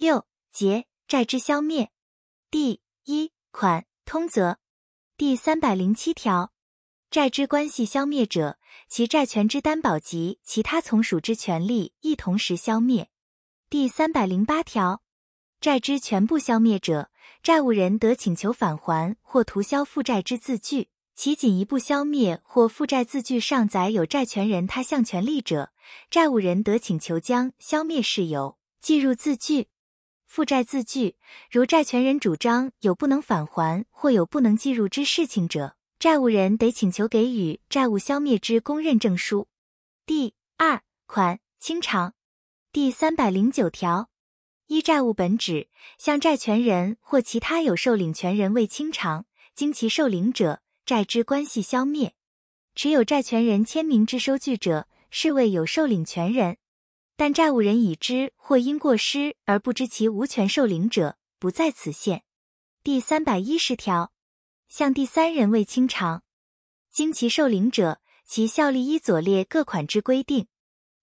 六节债之消灭。第一款通则第三百零七条，债之关系消灭者，其债权之担保及其他从属之权利亦同时消灭。第三百零八条，债之全部消灭者，债务人得请求返还或涂销负债之字据。其仅一步消灭或负债字据上载有债权人他项权利者，债务人得请求将消灭事由记入字据。负债字据，如债权人主张有不能返还或有不能计入之事情者，债务人得请求给予债务消灭之公认证书。第二款清偿第三百零九条，依债务本旨向债权人或其他有受领权人未清偿，经其受领者。债之关系消灭，持有债权人签名之收据者，视为有受领权人；但债务人已知或因过失而不知其无权受领者，不在此限。第三百一十条，向第三人未清偿，经其受领者，其效力依左列各款之规定：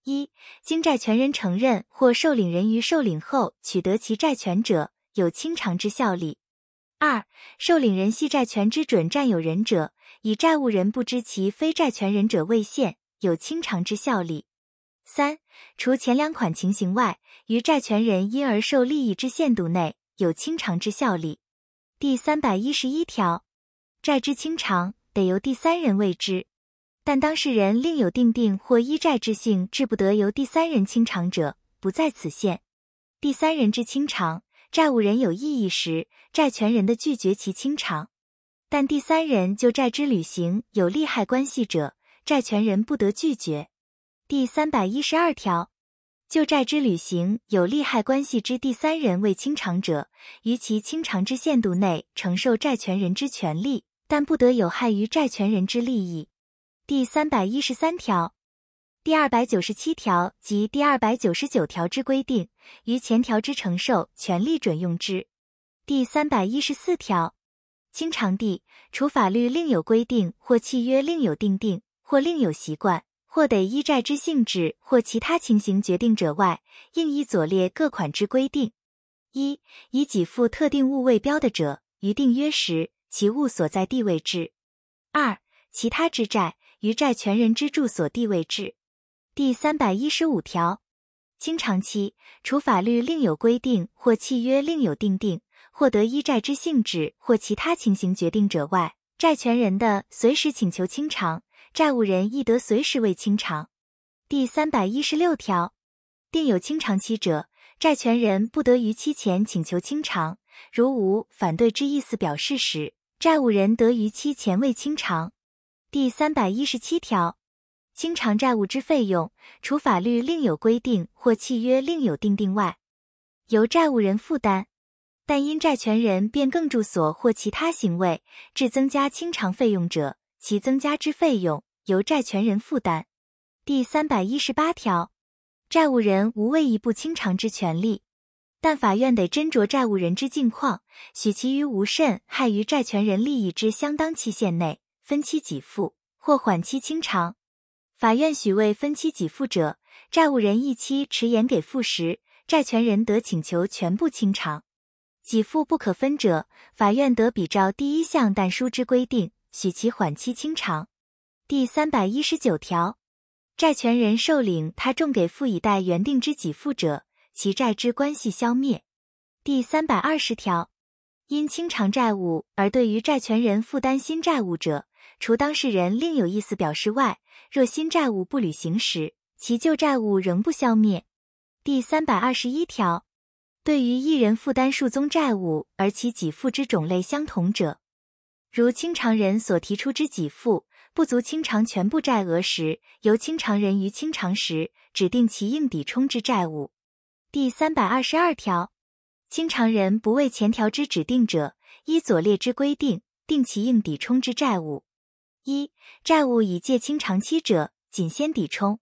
一、经债权人承认或受领人于受领后取得其债权者，有清偿之效力。二、受领人系债权之准占有人者，以债务人不知其非债权人者为限，有清偿之效力。三、除前两款情形外，于债权人因而受利益之限度内，有清偿之效力。第三百一十一条，债之清偿得由第三人为之，但当事人另有定定或依债之性致不得由第三人清偿者，不在此限。第三人之清偿。债务人有异议时，债权人的拒绝其清偿；但第三人就债之履行有利害关系者，债权人不得拒绝。第三百一十二条，旧债之履行有利害关系之第三人未清偿者，于其清偿之限度内承受债权人之权利，但不得有害于债权人之利益。第三百一十三条。第二百九十七条及第二百九十九条之规定，于前条之承受权利准用之。第三百一十四条，清偿地，除法律另有规定或契约另有定定或另有习惯，或得依债之性质或其他情形决定者外，应依左列各款之规定：一、以给付特定物为标的者，于订约时其物所在地位置；二、其他之债，于债权人之住所地位置。第三百一十五条，清偿期，除法律另有规定或契约另有定定，或得依债之性质或其他情形决定者外，债权人的随时请求清偿，债务人亦得随时为清偿。第三百一十六条，定有清偿期者，债权人不得逾期前请求清偿，如无反对之意思表示时，债务人得逾期前未清偿。第三百一十七条。清偿债务之费用，除法律另有规定或契约另有定定外，由债务人负担；但因债权人变更住所或其他行为致增加清偿费用者，其增加之费用由债权人负担。第三百一十八条，债务人无未一步清偿之权利，但法院得斟酌债务人之境况，许其于无甚害于债权人利益之相当期限内分期给付或缓期清偿。法院许为分期给付者，债务人一期迟延给付时，债权人得请求全部清偿；给付不可分者，法院得比照第一项但书之规定，许其缓期清偿。第三百一十九条，债权人受领他重给付以贷原定之给付者，其债之关系消灭。第三百二十条，因清偿债务而对于债权人负担新债务者，除当事人另有意思表示外，若新债务不履行时，其旧债务仍不消灭。第三百二十一条，对于一人负担数宗债务而其给付之种类相同者，如清偿人所提出之给付不足清偿全部债额时，由清偿人于清偿时指定其应抵充之债务。第三百二十二条，清偿人不为前条之指定者，依左列之规定定其应抵充之债务。一、债务已借清偿期者，仅先抵充；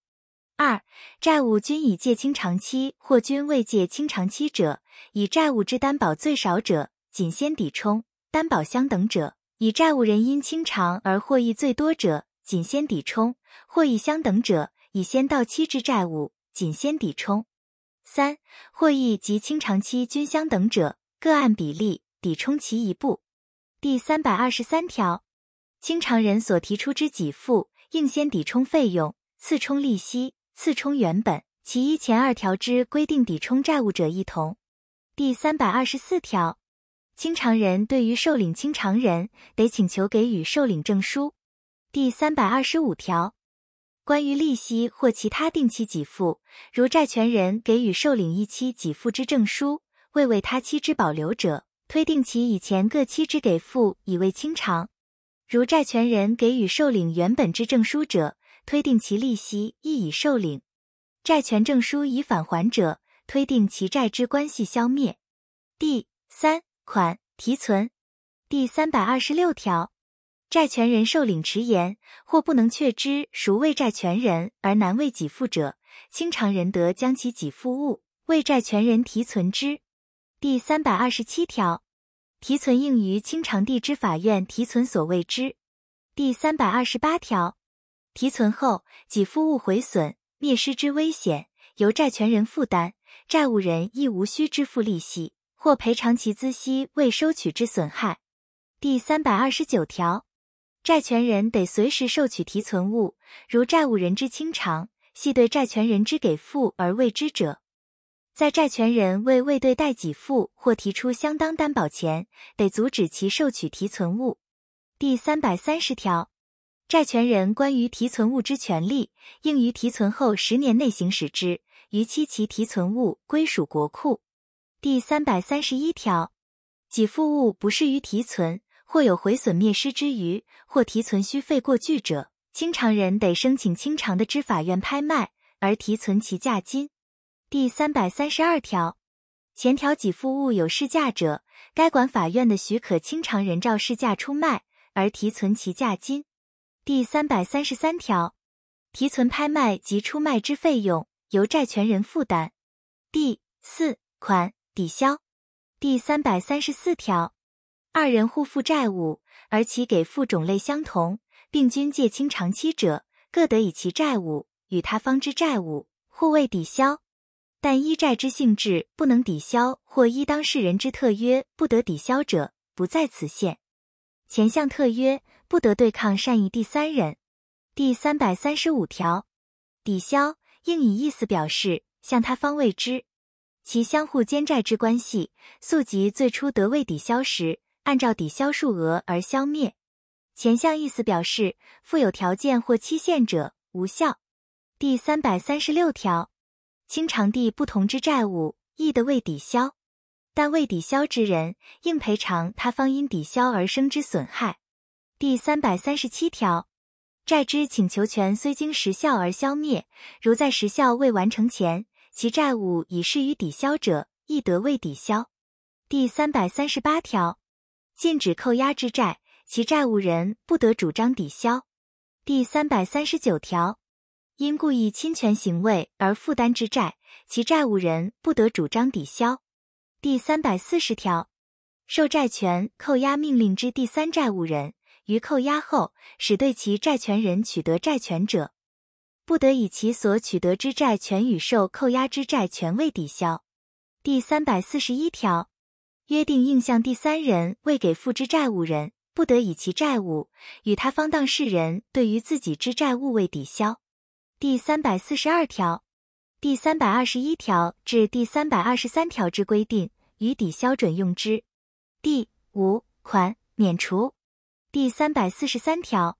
二、债务均已借清偿期或均未借清偿期者，以债务之担保最少者，仅先抵充；担保相等者，以债务人因清偿而获益最多者，仅先抵充；获益相等者，以先到期之债务，仅先抵充。三、获益及清偿期均相等者，各按比例抵充其一部。第三百二十三条，清偿人所提出之给付，应先抵充费用，次充利息，次充原本，其一前二条之规定抵充债务者一同。第三百二十四条，清偿人对于受领清偿人，得请求给予受领证书。第三百二十五条，关于利息或其他定期给付，如债权人给予受领一期给付之证书，未为他期之保留者。推定其以前各期之给付以为清偿，如债权人给予受领原本之证书者，推定其利息亦已受领；债权证书已返还者，推定其债之关系消灭。第三款提存第三百二十六条，债权人受领迟延或不能确知孰为债权人而难为给付者，清偿人得将其给付物为债权人提存之。第三百二十七条，提存应于清偿地之法院提存所谓之。第三百二十八条，提存后给付物毁损、灭失之危险，由债权人负担，债务人亦无需支付利息或赔偿其孳息未收取之损害。第三百二十九条，债权人得随时收取提存物，如债务人之清偿系对债权人之给付而未知者。在债权人为未对待给付或提出相当担保前，得阻止其受取提存物。第三百三十条，债权人关于提存物之权利，应于提存后十年内行使之，逾期其提存物归属国库。第三百三十一条，给付物不适于提存，或有毁损灭失之余，或提存需费过巨者，清偿人得申请清偿的知法院拍卖而提存其价金。第三百三十二条，前条给付物有市价者，该管法院的许可清偿人照市价出卖而提存其价金。第三百三十三条，提存拍卖及出卖之费用由债权人负担。第四款抵消。第三百三十四条，二人互负债务，而其给付种类相同，并均借清偿期者，各得以其债务与他方之债务互为抵消。但依债之性质不能抵消，或依当事人之特约不得抵消者，不在此限。前项特约不得对抗善意第三人。第三百三十五条，抵消应以意思表示，向他方谓之。其相互兼债之关系，溯及最初得未抵销时，按照抵销数额而消灭。前项意思表示，附有条件或期限者，无效。第三百三十六条。清偿地不同之债务，亦得未抵销，但未抵销之人应赔偿他方因抵销而生之损害。第三百三十七条，债之请求权虽经时效而消灭，如在时效未完成前，其债务已适于抵销者，亦得未抵销。第三百三十八条，禁止扣押之债，其债务人不得主张抵销。第三百三十九条。因故意侵权行为而负担之债，其债务人不得主张抵销。第三百四十条，受债权扣押命令之第三债务人，于扣押后使对其债权人取得债权者，不得以其所取得之债权与受扣押之债权为抵销。第三百四十一条，约定应向第三人未给付之债务人，不得以其债务与他方当事人对于自己之债务为抵销。第三百四十二条、第三百二十一条至第三百二十三条之规定，予抵销准用之。第五款免除。第三百四十三条，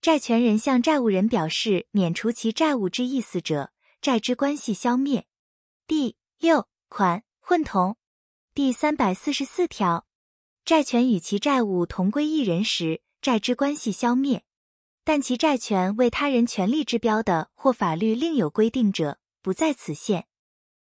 债权人向债务人表示免除其债务之意思者，债之关系消灭。第六款混同。第三百四十四条，债权与其债务同归一人时，债之关系消灭。但其债权为他人权利之标的或法律另有规定者，不在此限。